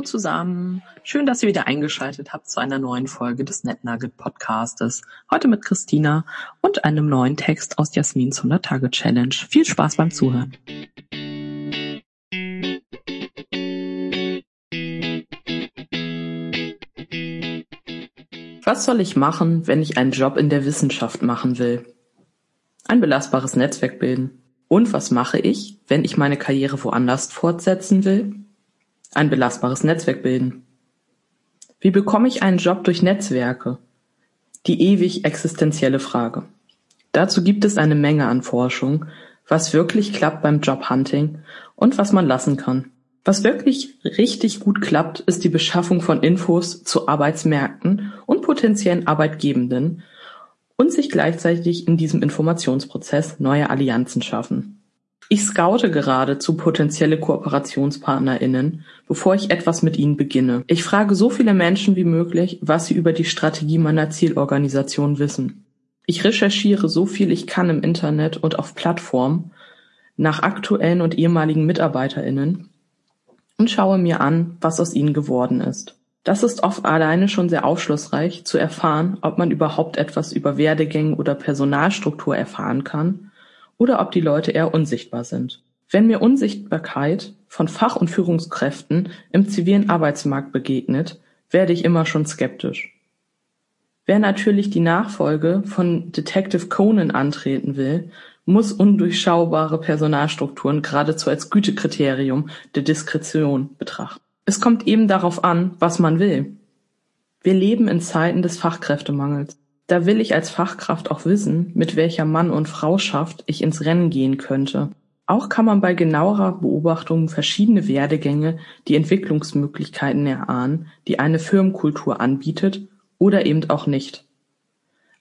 zusammen. Schön, dass ihr wieder eingeschaltet habt zu einer neuen Folge des NetNugget Podcastes. Heute mit Christina und einem neuen Text aus Jasmins 100 Tage Challenge. Viel Spaß beim Zuhören. Was soll ich machen, wenn ich einen Job in der Wissenschaft machen will? Ein belastbares Netzwerk bilden. Und was mache ich, wenn ich meine Karriere woanders fortsetzen will? Ein belastbares Netzwerk bilden. Wie bekomme ich einen Job durch Netzwerke? Die ewig existenzielle Frage. Dazu gibt es eine Menge an Forschung, was wirklich klappt beim Jobhunting und was man lassen kann. Was wirklich richtig gut klappt, ist die Beschaffung von Infos zu Arbeitsmärkten und potenziellen Arbeitgebenden und sich gleichzeitig in diesem Informationsprozess neue Allianzen schaffen. Ich scoute geradezu potenzielle KooperationspartnerInnen, bevor ich etwas mit ihnen beginne. Ich frage so viele Menschen wie möglich, was sie über die Strategie meiner Zielorganisation wissen. Ich recherchiere so viel ich kann im Internet und auf Plattformen nach aktuellen und ehemaligen MitarbeiterInnen und schaue mir an, was aus ihnen geworden ist. Das ist oft alleine schon sehr aufschlussreich, zu erfahren, ob man überhaupt etwas über Werdegänge oder Personalstruktur erfahren kann oder ob die Leute eher unsichtbar sind. Wenn mir Unsichtbarkeit von Fach- und Führungskräften im zivilen Arbeitsmarkt begegnet, werde ich immer schon skeptisch. Wer natürlich die Nachfolge von Detective Conan antreten will, muss undurchschaubare Personalstrukturen geradezu als Gütekriterium der Diskretion betrachten. Es kommt eben darauf an, was man will. Wir leben in Zeiten des Fachkräftemangels. Da will ich als Fachkraft auch wissen, mit welcher Mann und Frauschaft ich ins Rennen gehen könnte. Auch kann man bei genauerer Beobachtung verschiedene Werdegänge, die Entwicklungsmöglichkeiten erahnen, die eine Firmenkultur anbietet oder eben auch nicht.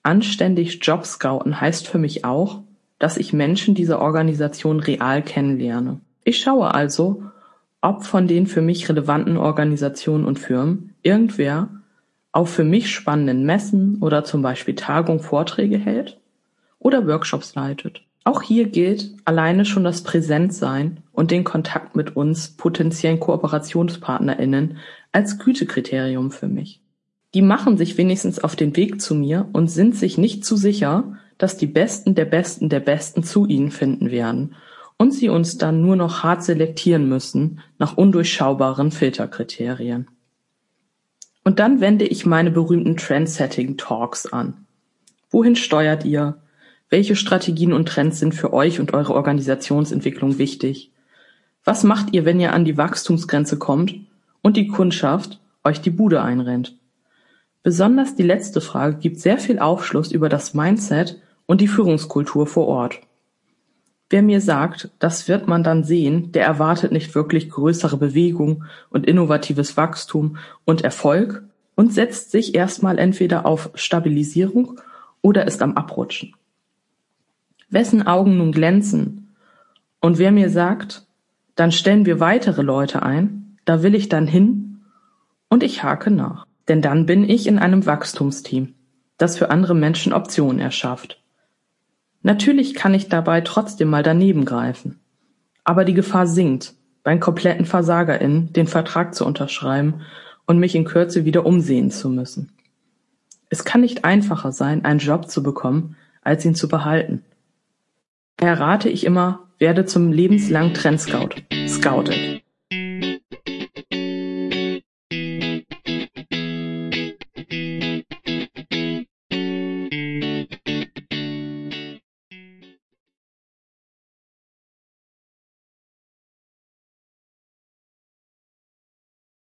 Anständig Jobscouten heißt für mich auch, dass ich Menschen dieser Organisation real kennenlerne. Ich schaue also, ob von den für mich relevanten Organisationen und Firmen irgendwer auf für mich spannenden Messen oder zum Beispiel Tagungen Vorträge hält oder Workshops leitet. Auch hier gilt alleine schon das Präsentsein und den Kontakt mit uns potenziellen KooperationspartnerInnen als Gütekriterium für mich. Die machen sich wenigstens auf den Weg zu mir und sind sich nicht zu sicher, dass die Besten der Besten der Besten zu ihnen finden werden und sie uns dann nur noch hart selektieren müssen nach undurchschaubaren Filterkriterien. Und dann wende ich meine berühmten Trendsetting-Talks an. Wohin steuert ihr? Welche Strategien und Trends sind für euch und eure Organisationsentwicklung wichtig? Was macht ihr, wenn ihr an die Wachstumsgrenze kommt und die Kundschaft euch die Bude einrennt? Besonders die letzte Frage gibt sehr viel Aufschluss über das Mindset und die Führungskultur vor Ort. Wer mir sagt, das wird man dann sehen, der erwartet nicht wirklich größere Bewegung und innovatives Wachstum und Erfolg und setzt sich erstmal entweder auf Stabilisierung oder ist am Abrutschen. Wessen Augen nun glänzen und wer mir sagt, dann stellen wir weitere Leute ein, da will ich dann hin und ich hake nach. Denn dann bin ich in einem Wachstumsteam, das für andere Menschen Optionen erschafft. Natürlich kann ich dabei trotzdem mal daneben greifen. Aber die Gefahr sinkt, beim kompletten VersagerInnen den Vertrag zu unterschreiben und mich in Kürze wieder umsehen zu müssen. Es kann nicht einfacher sein, einen Job zu bekommen, als ihn zu behalten. Daher rate ich immer, werde zum lebenslangen Trendscout. Scoutet.